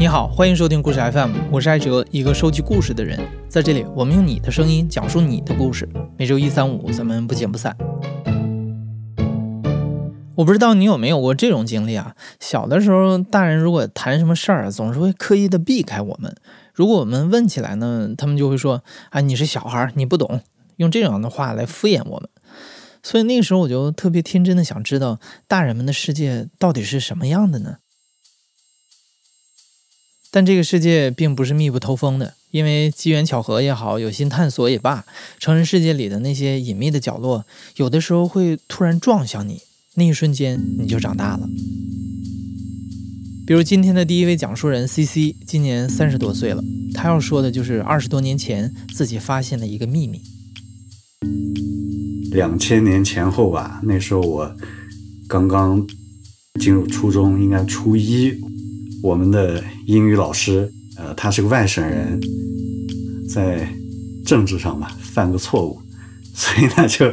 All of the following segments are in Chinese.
你好，欢迎收听故事 FM，我是艾哲，一个收集故事的人。在这里，我们用你的声音讲述你的故事。每周一、三、五，咱们不见不散。我不知道你有没有过这种经历啊？小的时候，大人如果谈什么事儿，总是会刻意的避开我们。如果我们问起来呢，他们就会说：“啊，你是小孩，你不懂。”用这样的话来敷衍我们。所以那个时候，我就特别天真的想知道，大人们的世界到底是什么样的呢？但这个世界并不是密不透风的，因为机缘巧合也好，有心探索也罢，成人世界里的那些隐秘的角落，有的时候会突然撞向你，那一瞬间你就长大了。比如今天的第一位讲述人 C C，今年三十多岁了，他要说的就是二十多年前自己发现的一个秘密。两千年前后吧，那时候我刚刚进入初中，应该初一。我们的英语老师，呃，他是个外省人，在政治上吧犯个错误，所以呢就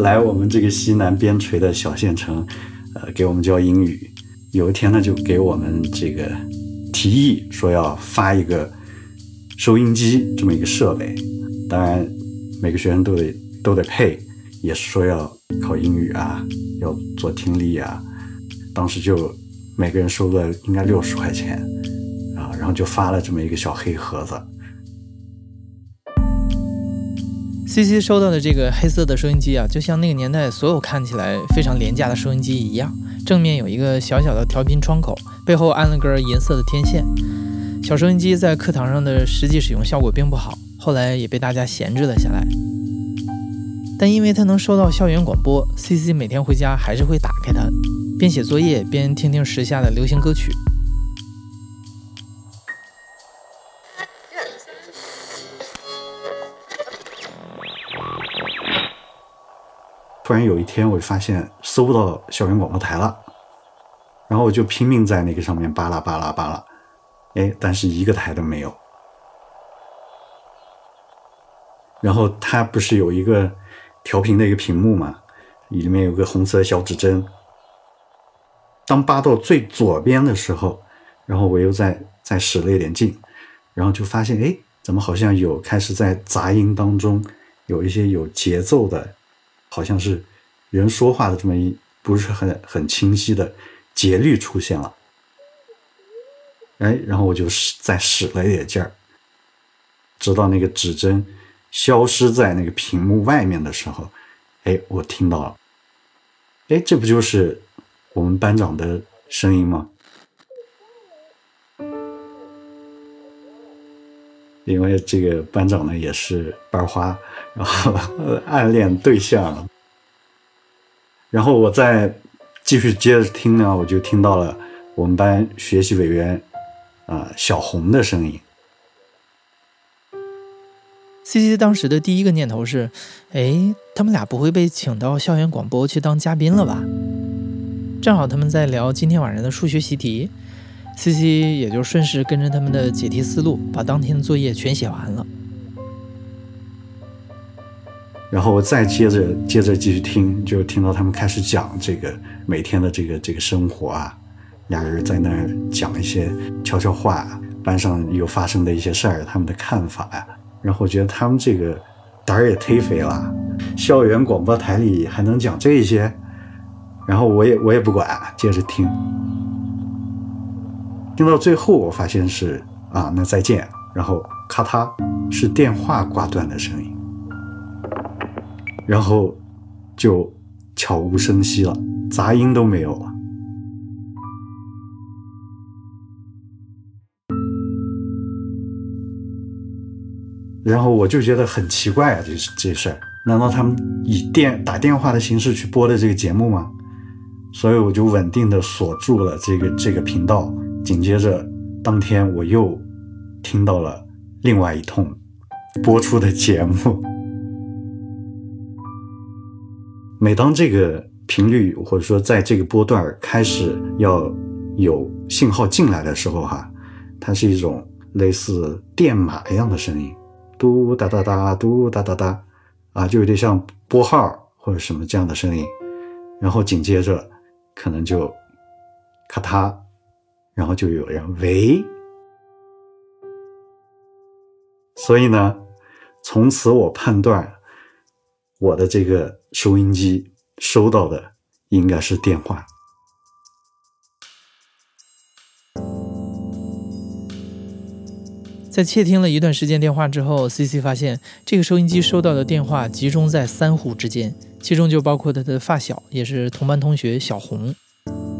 来我们这个西南边陲的小县城，呃，给我们教英语。有一天呢，就给我们这个提议说要发一个收音机这么一个设备，当然每个学生都得都得配，也是说要考英语啊，要做听力啊。当时就。每个人收了应该六十块钱，啊，然后就发了这么一个小黑盒子。C C 收到的这个黑色的收音机啊，就像那个年代所有看起来非常廉价的收音机一样，正面有一个小小的调频窗口，背后安了根银色的天线。小收音机在课堂上的实际使用效果并不好，后来也被大家闲置了下来。但因为它能收到校园广播，C C 每天回家还是会打开它。边写作业边听听时下的流行歌曲。突然有一天，我就发现搜不到校园广播台了，然后我就拼命在那个上面扒拉扒拉扒拉，哎，但是一个台都没有。然后它不是有一个调频的一个屏幕嘛，里面有个红色小指针。当扒到最左边的时候，然后我又再再使了一点劲，然后就发现，哎，怎么好像有开始在杂音当中有一些有节奏的，好像是人说话的这么一不是很很清晰的节律出现了，哎，然后我就使再使了一点劲儿，直到那个指针消失在那个屏幕外面的时候，哎，我听到了，哎，这不就是。我们班长的声音吗？因为这个班长呢也是班花，然后暗恋对象。然后我再继续接着听呢，我就听到了我们班学习委员啊小红的声音。C C 当时的第一个念头是：哎，他们俩不会被请到校园广播去当嘉宾了吧？正好他们在聊今天晚上的数学习题，C C 也就顺势跟着他们的解题思路，把当天的作业全写完了。然后我再接着接着继续听，就听到他们开始讲这个每天的这个这个生活啊，俩人在那儿讲一些悄悄话，班上有发生的一些事儿，他们的看法呀。然后我觉得他们这个胆儿也忒肥了，校园广播台里还能讲这些。然后我也我也不管，接着听，听到最后，我发现是啊，那再见，然后咔嗒，是电话挂断的声音，然后就悄无声息了，杂音都没有了。然后我就觉得很奇怪啊，这这事儿，难道他们以电打电话的形式去播的这个节目吗？所以我就稳定的锁住了这个这个频道。紧接着，当天我又听到了另外一通播出的节目。每当这个频率或者说在这个波段开始要有信号进来的时候，哈，它是一种类似电码一样的声音，嘟哒哒哒，嘟哒哒哒，啊，就有点像拨号或者什么这样的声音。然后紧接着。可能就咔嗒，然后就有人喂。所以呢，从此我判断我的这个收音机收到的应该是电话。在窃听了一段时间电话之后，C C 发现这个收音机收到的电话集中在三户之间，其中就包括他的发小，也是同班同学小红。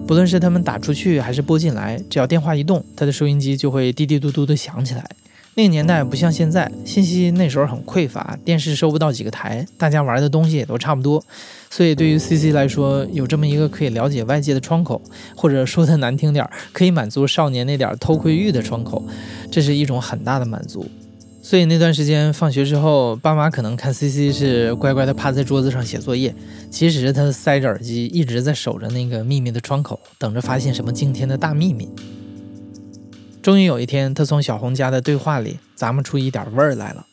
不论是他们打出去还是拨进来，只要电话一动，他的收音机就会滴滴嘟嘟的响起来。那个年代不像现在，信息那时候很匮乏，电视收不到几个台，大家玩的东西也都差不多。所以对于 C C 来说，有这么一个可以了解外界的窗口，或者说的难听点，可以满足少年那点偷窥欲的窗口，这是一种很大的满足。所以那段时间放学之后，爸妈可能看 C C 是乖乖的趴在桌子上写作业，其实他塞着耳机，一直在守着那个秘密的窗口，等着发现什么惊天的大秘密。终于有一天，他从小红家的对话里咂摸出一点味儿来了。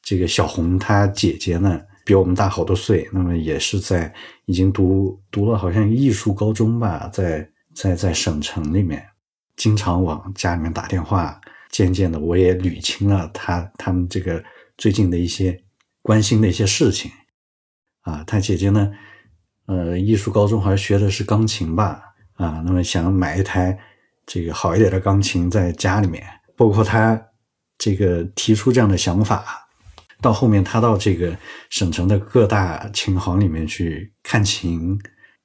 这个小红她姐姐呢，比我们大好多岁，那么也是在已经读读了好像艺术高中吧，在在在省城里面，经常往家里面打电话。渐渐的，我也捋清了他他们这个最近的一些关心的一些事情。啊，他姐姐呢？呃，艺术高中好像学的是钢琴吧？啊，那么想买一台这个好一点的钢琴在家里面，包括他这个提出这样的想法，到后面他到这个省城的各大琴行里面去看琴，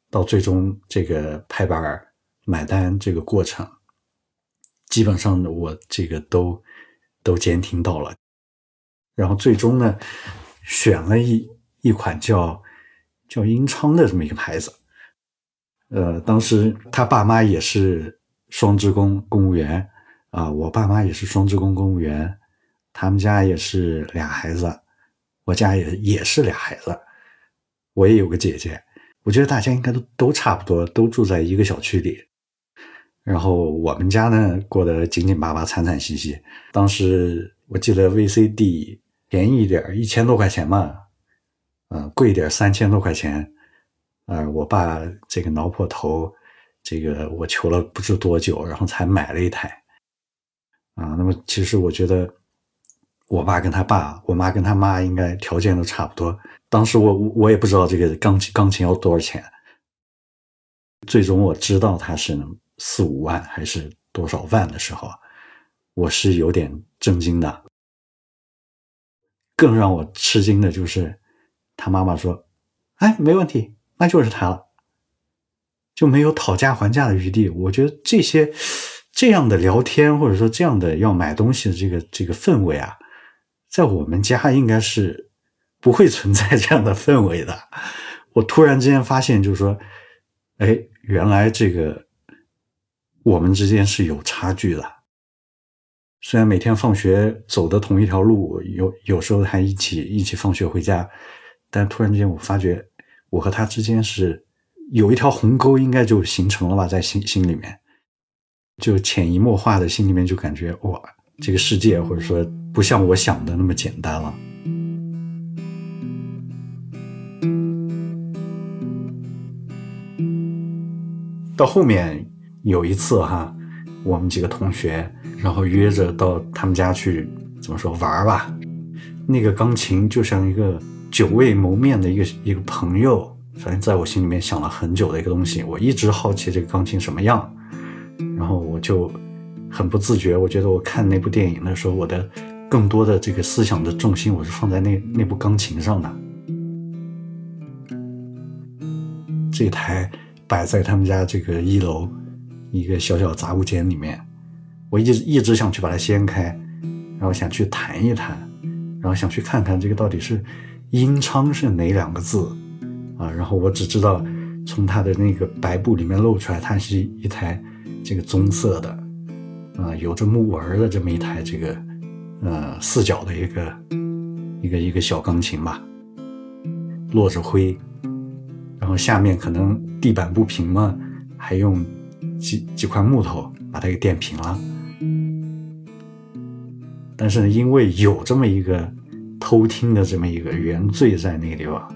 到最终这个拍板买单这个过程，基本上我这个都都监听到了，然后最终呢，选了一一款叫。叫英昌的这么一个牌子，呃，当时他爸妈也是双职工公务员啊，我爸妈也是双职工公务员，他们家也是俩孩子，我家也也是俩孩子，我也有个姐姐，我觉得大家应该都都差不多，都住在一个小区里，然后我们家呢过得紧紧巴巴、惨惨兮兮。当时我记得 VCD 便宜一点，一千多块钱嘛。嗯，贵点三千多块钱，呃，我爸这个挠破头，这个我求了不知多久，然后才买了一台，啊，那么其实我觉得，我爸跟他爸，我妈跟他妈应该条件都差不多。当时我我也不知道这个钢琴钢琴要多少钱，最终我知道它是四五万还是多少万的时候，我是有点震惊的。更让我吃惊的就是。他妈妈说：“哎，没问题，那就是他了，就没有讨价还价的余地。我觉得这些这样的聊天，或者说这样的要买东西的这个这个氛围啊，在我们家应该是不会存在这样的氛围的。我突然之间发现，就是说，哎，原来这个我们之间是有差距的。虽然每天放学走的同一条路，有有时候还一起一起放学回家。”但突然间，我发觉我和他之间是有一条鸿沟，应该就形成了吧，在心心里面，就潜移默化的，心里面就感觉哇，这个世界或者说不像我想的那么简单了。到后面有一次哈，我们几个同学然后约着到他们家去，怎么说玩吧？那个钢琴就像一个。久未谋面的一个一个朋友，反正在我心里面想了很久的一个东西。我一直好奇这个钢琴什么样，然后我就很不自觉，我觉得我看那部电影的时候，我的更多的这个思想的重心，我是放在那那部钢琴上的。这台摆在他们家这个一楼一个小小杂物间里面，我一直一直想去把它掀开，然后想去弹一弹，然后想去看看这个到底是。英昌是哪两个字啊？然后我只知道，从它的那个白布里面露出来，它是一台这个棕色的，啊，有着木纹的这么一台这个，呃，四角的一个一个一个小钢琴吧，落着灰，然后下面可能地板不平嘛，还用几几块木头把它给垫平了。但是呢因为有这么一个。偷听的这么一个原罪在那个地方，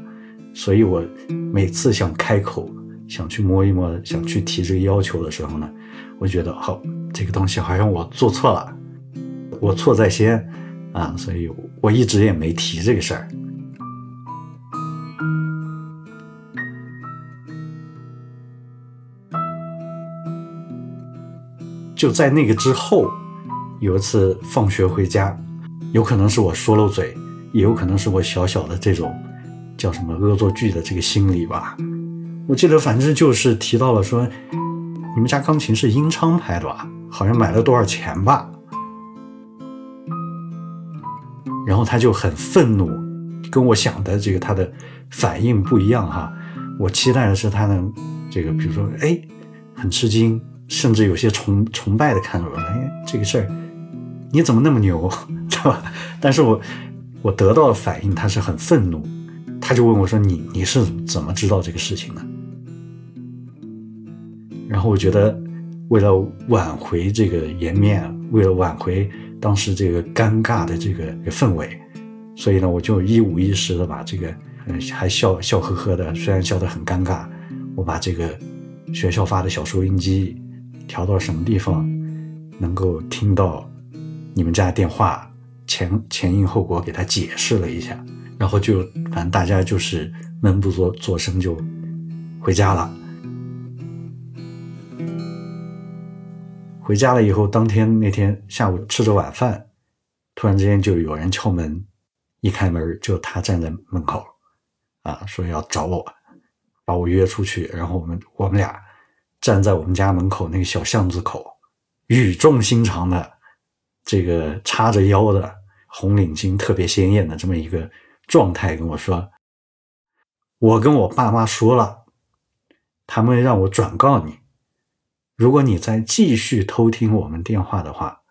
所以我每次想开口、想去摸一摸、想去提这个要求的时候呢，我觉得好，这个东西好像我做错了，我错在先啊，所以我一直也没提这个事儿。就在那个之后，有一次放学回家，有可能是我说漏嘴，也有可能是我小小的这种叫什么恶作剧的这个心理吧。我记得反正就是提到了说，你们家钢琴是英昌牌的吧？好像买了多少钱吧？然后他就很愤怒，跟我想的这个他的反应不一样哈。我期待的是他能这个，比如说，哎，很吃惊。甚至有些崇崇拜的看着我，哎，这个事儿你怎么那么牛，对吧？但是我我得到的反应，他是很愤怒，他就问我说：“你你是怎么知道这个事情的？”然后我觉得，为了挽回这个颜面，为了挽回当时这个尴尬的这个氛围，所以呢，我就一五一十的把这个，还笑笑呵呵的，虽然笑得很尴尬，我把这个学校发的小收音机。调到什么地方能够听到你们家电话前前因后果，给他解释了一下，然后就反正大家就是闷不作作声就回家了。回家了以后，当天那天下午吃着晚饭，突然之间就有人敲门，一开门就他站在门口，啊，说要找我，把我约出去，然后我们我们俩。站在我们家门口那个小巷子口，语重心长的，这个叉着腰的红领巾特别鲜艳的这么一个状态跟我说：“我跟我爸妈说了，他们让我转告你，如果你再继续偷听我们电话的话，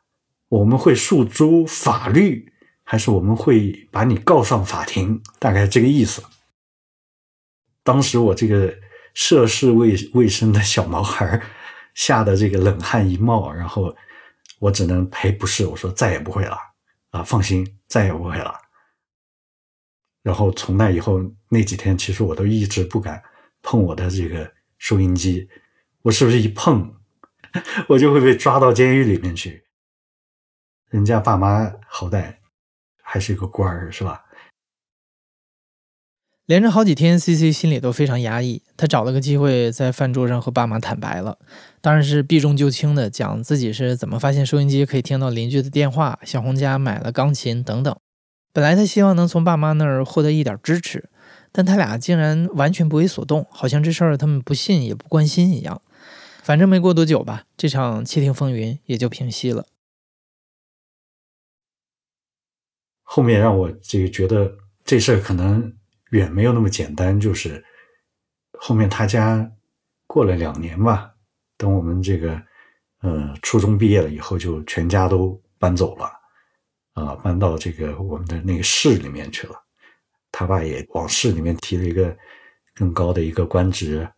我们会诉诸法律，还是我们会把你告上法庭？大概这个意思。”当时我这个。涉世未未深的小毛孩吓得这个冷汗一冒，然后我只能赔不是，我说再也不会了啊，放心，再也不会了。然后从那以后那几天，其实我都一直不敢碰我的这个收音机，我是不是一碰，我就会被抓到监狱里面去？人家爸妈好歹还是一个官儿，是吧？连着好几天，C C 心里都非常压抑。他找了个机会，在饭桌上和爸妈坦白了，当然是避重就轻的讲自己是怎么发现收音机可以听到邻居的电话，小红家买了钢琴等等。本来他希望能从爸妈那儿获得一点支持，但他俩竟然完全不为所动，好像这事儿他们不信也不关心一样。反正没过多久吧，这场窃听风云也就平息了。后面让我这个觉得这事儿可能。远没有那么简单，就是后面他家过了两年吧，等我们这个呃初中毕业了以后，就全家都搬走了，啊，搬到这个我们的那个市里面去了。他爸也往市里面提了一个更高的一个官职，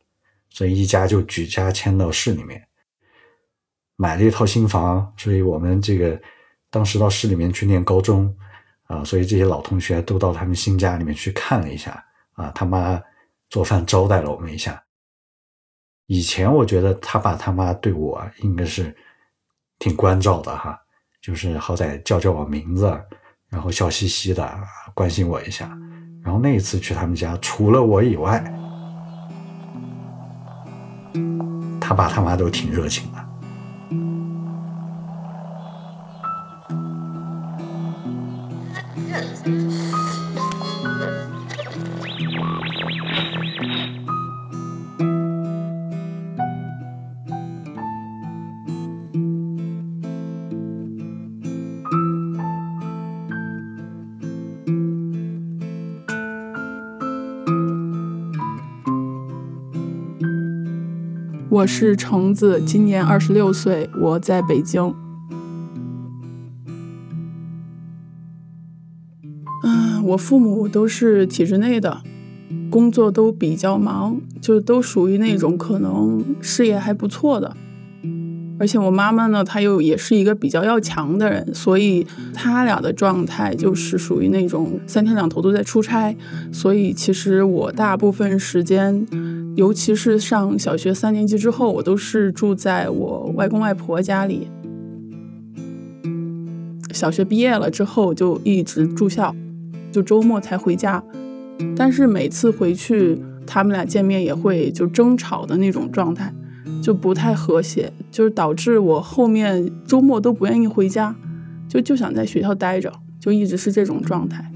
所以一家就举家迁到市里面，买了一套新房。所以我们这个当时到市里面去念高中。啊，所以这些老同学都到他们新家里面去看了一下啊，他妈做饭招待了我们一下。以前我觉得他爸他妈对我应该是挺关照的哈，就是好歹叫叫我名字，然后笑嘻嘻的关心我一下。然后那一次去他们家，除了我以外，他爸他妈都挺热情的。我是橙子，今年二十六岁，我在北京。嗯，我父母都是体制内的，工作都比较忙，就都属于那种可能事业还不错的。而且我妈妈呢，她又也是一个比较要强的人，所以他俩的状态就是属于那种三天两头都在出差。所以其实我大部分时间。尤其是上小学三年级之后，我都是住在我外公外婆家里。小学毕业了之后就一直住校，就周末才回家。但是每次回去，他们俩见面也会就争吵的那种状态，就不太和谐，就是导致我后面周末都不愿意回家，就就想在学校待着，就一直是这种状态。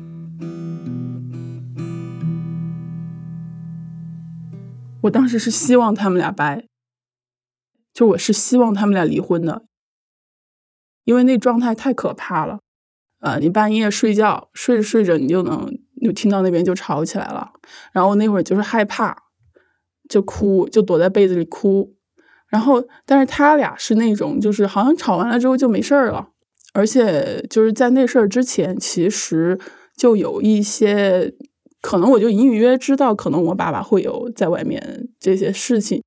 我当时是希望他们俩掰，就我是希望他们俩离婚的，因为那状态太可怕了。呃，你半夜睡觉睡着睡着，你就能就听到那边就吵起来了，然后那会儿就是害怕，就哭，就躲在被子里哭。然后，但是他俩是那种，就是好像吵完了之后就没事儿了，而且就是在那事儿之前，其实就有一些可能，我就隐隐约约知道，可能我爸爸会有在外面这些事情。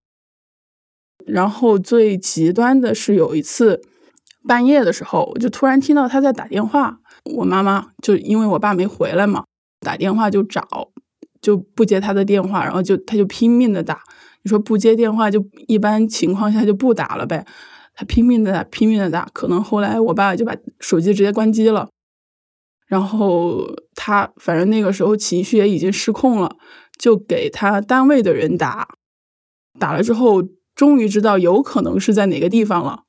然后最极端的是有一次半夜的时候，我就突然听到他在打电话。我妈妈就因为我爸没回来嘛，打电话就找，就不接他的电话，然后就他就拼命的打。你说不接电话，就一般情况下就不打了呗。他拼命的打，拼命的打，可能后来我爸就把手机直接关机了。然后他反正那个时候情绪也已经失控了，就给他单位的人打。打了之后，终于知道有可能是在哪个地方了，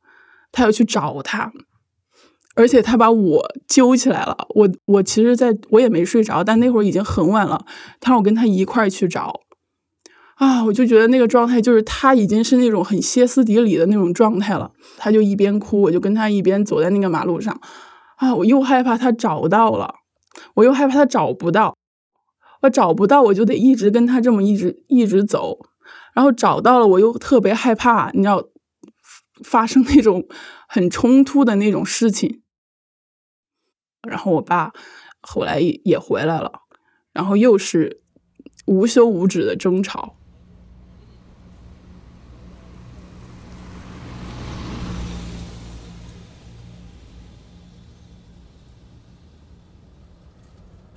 他要去找他。而且他把我揪起来了，我我其实在我也没睡着，但那会儿已经很晚了。他让我跟他一块去找，啊，我就觉得那个状态就是他已经是那种很歇斯底里的那种状态了。他就一边哭，我就跟他一边走在那个马路上，啊，我又害怕他找到了，我又害怕他找不到，我找不到我就得一直跟他这么一直一直走，然后找到了我又特别害怕，你知道，发生那种很冲突的那种事情。然后我爸后来也回来了，然后又是无休无止的争吵。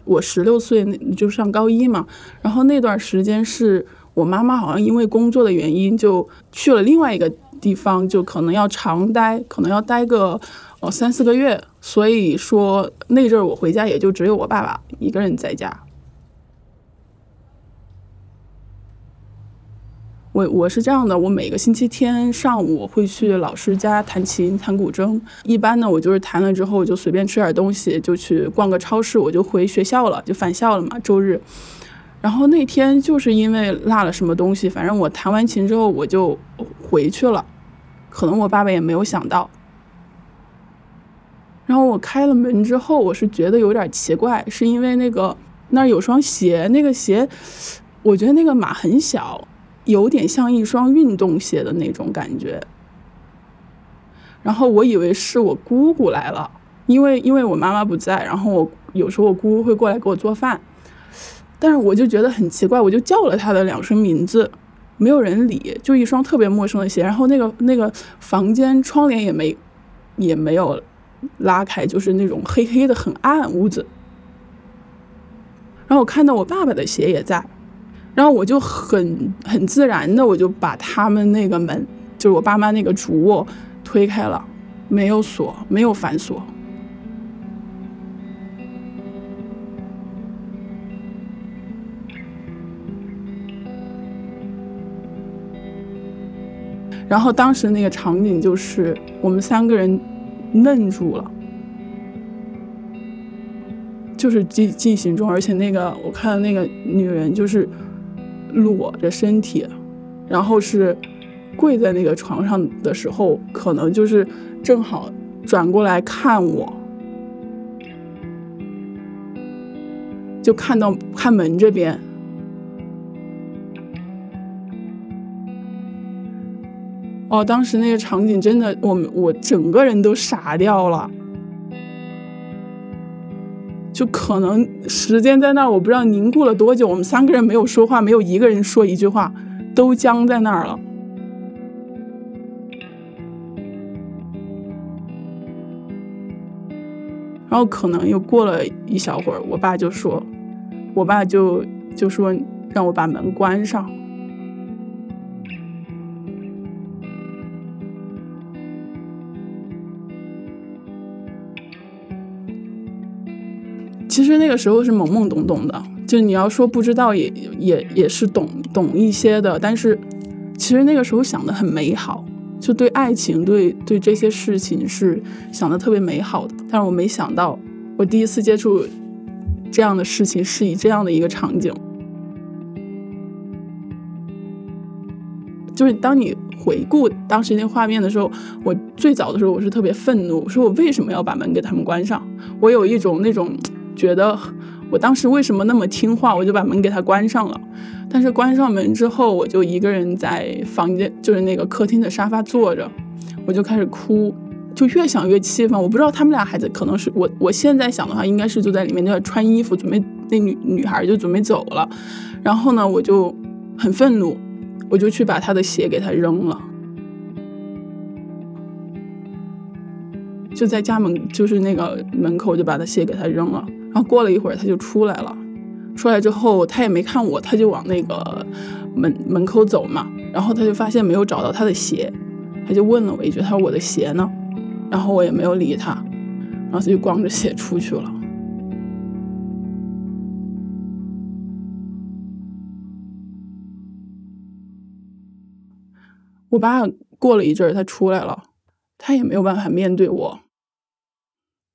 我十六岁那就上高一嘛，然后那段时间是我妈妈好像因为工作的原因就去了另外一个地方，就可能要长待，可能要待个。哦，三四个月，所以说那阵儿我回家也就只有我爸爸一个人在家。我我是这样的，我每个星期天上午会去老师家弹琴、弹古筝。一般呢，我就是弹了之后我就随便吃点东西，就去逛个超市，我就回学校了，就返校了嘛。周日，然后那天就是因为落了什么东西，反正我弹完琴之后我就回去了，可能我爸爸也没有想到。然后我开了门之后，我是觉得有点奇怪，是因为那个那儿有双鞋，那个鞋，我觉得那个码很小，有点像一双运动鞋的那种感觉。然后我以为是我姑姑来了，因为因为我妈妈不在，然后我有时候我姑姑会过来给我做饭，但是我就觉得很奇怪，我就叫了她的两声名字，没有人理，就一双特别陌生的鞋。然后那个那个房间窗帘也没也没有。拉开就是那种黑黑的很暗屋子，然后我看到我爸爸的鞋也在，然后我就很很自然的我就把他们那个门，就是我爸妈那个主卧推开了，没有锁，没有反锁。然后当时那个场景就是我们三个人。愣住了，就是进进行中，而且那个我看到那个女人就是裸着身体，然后是跪在那个床上的时候，可能就是正好转过来看我，就看到看门这边。哦，当时那个场景真的，我我整个人都傻掉了，就可能时间在那儿，我不知道凝固了多久。我们三个人没有说话，没有一个人说一句话，都僵在那儿了。然后可能又过了一小会儿，我爸就说，我爸就就说让我把门关上。其实那个时候是懵懵懂懂的，就你要说不知道也也也是懂懂一些的，但是其实那个时候想的很美好，就对爱情对对这些事情是想的特别美好的。但是我没想到，我第一次接触这样的事情是以这样的一个场景，就是当你回顾当时那画面的时候，我最早的时候我是特别愤怒，我说我为什么要把门给他们关上？我有一种那种。觉得我当时为什么那么听话，我就把门给他关上了。但是关上门之后，我就一个人在房间，就是那个客厅的沙发坐着，我就开始哭，就越想越气愤。我不知道他们俩孩子，可能是我，我现在想的话，应该是就在里面就在穿衣服，准备那女女孩就准备走了。然后呢，我就很愤怒，我就去把他的鞋给他扔了，就在家门就是那个门口就把他鞋给他扔了。然后过了一会儿，他就出来了。出来之后，他也没看我，他就往那个门门口走嘛。然后他就发现没有找到他的鞋，他就问了我一句：“他说我的鞋呢？”然后我也没有理他，然后他就光着鞋出去了。我爸过了一阵儿，他出来了，他也没有办法面对我。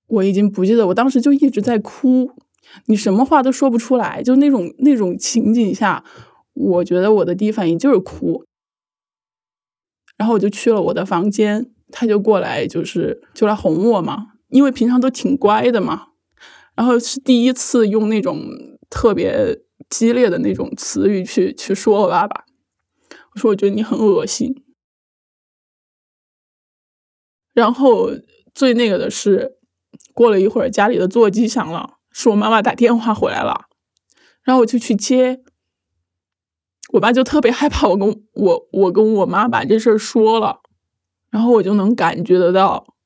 我已经不记得，我当时就一直在哭，你什么话都说不出来，就那种那种情景下，我觉得我的第一反应就是哭。然后我就去了我的房间，他就过来，就是就来哄我嘛，因为平常都挺乖的嘛。然后是第一次用那种特别激烈的那种词语去去说我爸爸，我说我觉得你很恶心。然后最那个的是。过了一会儿，家里的座机响了，是我妈妈打电话回来了，然后我就去接。我爸就特别害怕我跟我我跟我妈把这事儿说了，然后我就能感觉得到，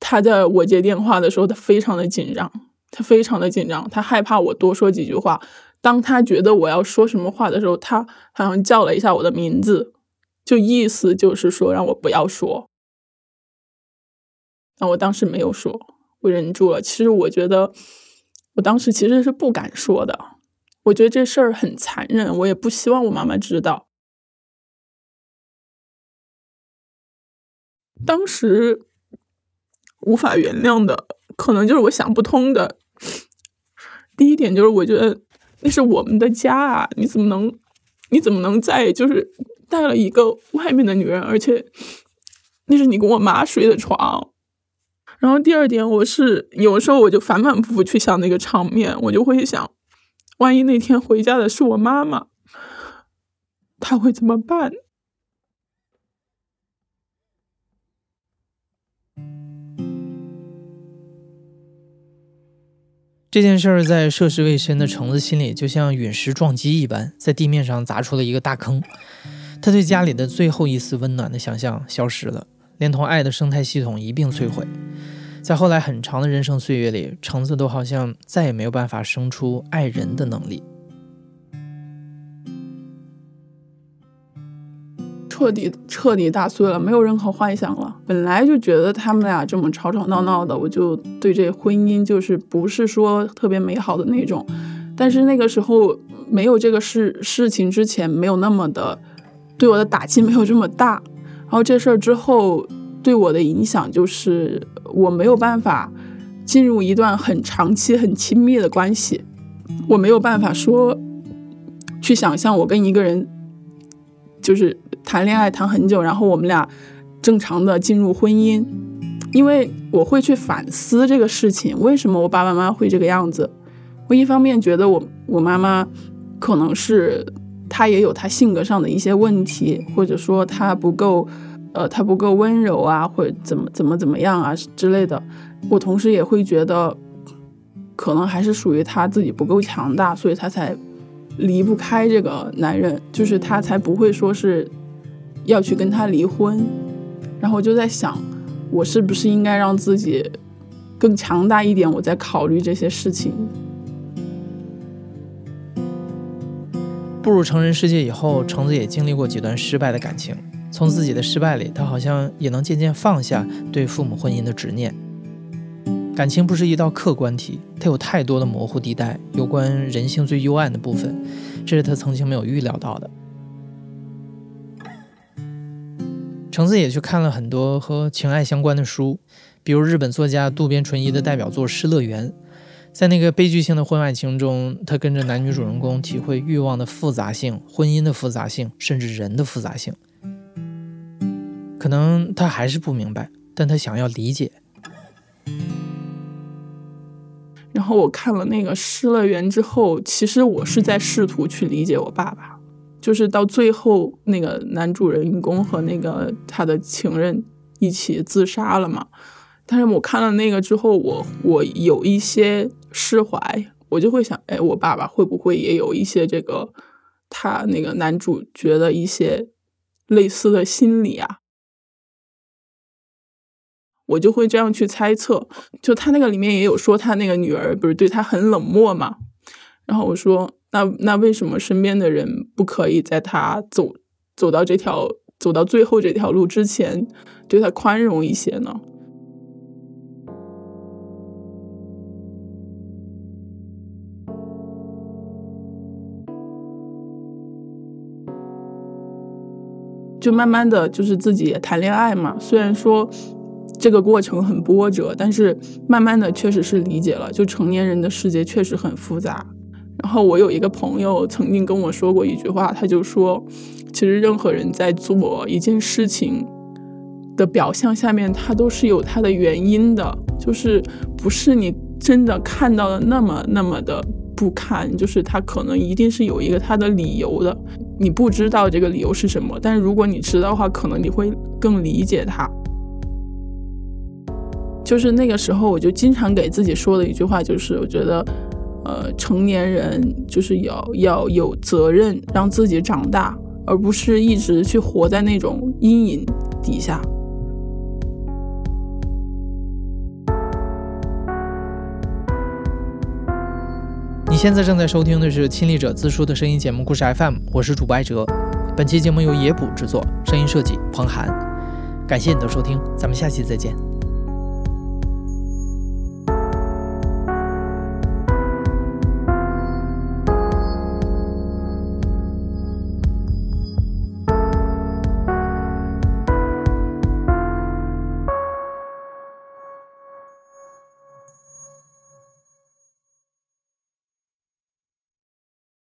他在我接电话的时候，他非常的紧张，他非常的紧张，他害怕我多说几句话。当他觉得我要说什么话的时候，他好像叫了一下我的名字，就意思就是说让我不要说。那我当时没有说，我忍住了。其实我觉得，我当时其实是不敢说的。我觉得这事儿很残忍，我也不希望我妈妈知道。当时无法原谅的，可能就是我想不通的。第一点就是，我觉得那是我们的家啊，你怎么能，你怎么能在就是带了一个外面的女人，而且那是你跟我妈睡的床。然后第二点，我是有时候我就反反复复去想那个场面，我就会想，万一那天回家的是我妈妈，她会怎么办？这件事儿在涉世未深的橙子心里，就像陨石撞击一般，在地面上砸出了一个大坑。他对家里的最后一丝温暖的想象消失了，连同爱的生态系统一并摧毁。在后来很长的人生岁月里，橙子都好像再也没有办法生出爱人的能力，彻底彻底打碎了，没有任何幻想了。本来就觉得他们俩这么吵吵闹闹的，我就对这婚姻就是不是说特别美好的那种。但是那个时候没有这个事事情之前，没有那么的对我的打击没有这么大。然后这事儿之后对我的影响就是。我没有办法进入一段很长期、很亲密的关系，我没有办法说去想象我跟一个人就是谈恋爱谈很久，然后我们俩正常的进入婚姻，因为我会去反思这个事情，为什么我爸爸妈妈会这个样子？我一方面觉得我我妈妈可能是她也有她性格上的一些问题，或者说她不够。呃，他不够温柔啊，或者怎么怎么怎么样啊之类的。我同时也会觉得，可能还是属于他自己不够强大，所以他才离不开这个男人，就是他才不会说是要去跟他离婚。然后我就在想，我是不是应该让自己更强大一点？我在考虑这些事情。步入成人世界以后，橙子也经历过几段失败的感情。从自己的失败里，他好像也能渐渐放下对父母婚姻的执念。感情不是一道客观题，它有太多的模糊地带，有关人性最幽暗的部分，这是他曾经没有预料到的。橙子也去看了很多和情爱相关的书，比如日本作家渡边淳一的代表作《失乐园》。在那个悲剧性的婚外情中，他跟着男女主人公体会欲望的复杂性、婚姻的复杂性，甚至人的复杂性。可能他还是不明白，但他想要理解。然后我看了那个《失乐园》之后，其实我是在试图去理解我爸爸，就是到最后那个男主人公和那个他的情人一起自杀了嘛。但是我看了那个之后，我我有一些释怀，我就会想，哎，我爸爸会不会也有一些这个他那个男主角的一些类似的心理啊？我就会这样去猜测。就他那个里面也有说，他那个女儿不是对他很冷漠嘛？然后我说，那那为什么身边的人不可以在他走走到这条走到最后这条路之前，对他宽容一些呢？就慢慢的就是自己也谈恋爱嘛，虽然说这个过程很波折，但是慢慢的确实是理解了，就成年人的世界确实很复杂。然后我有一个朋友曾经跟我说过一句话，他就说，其实任何人在做一件事情的表象下面，他都是有他的原因的，就是不是你真的看到的那么那么的不堪，就是他可能一定是有一个他的理由的。你不知道这个理由是什么，但如果你知道的话，可能你会更理解他。就是那个时候，我就经常给自己说的一句话，就是我觉得，呃，成年人就是要要有责任让自己长大，而不是一直去活在那种阴影底下。你现在正在收听的是亲历者自述的声音节目《故事 FM》，我是主播艾哲。本期节目由野捕制作，声音设计彭涵。感谢你的收听，咱们下期再见。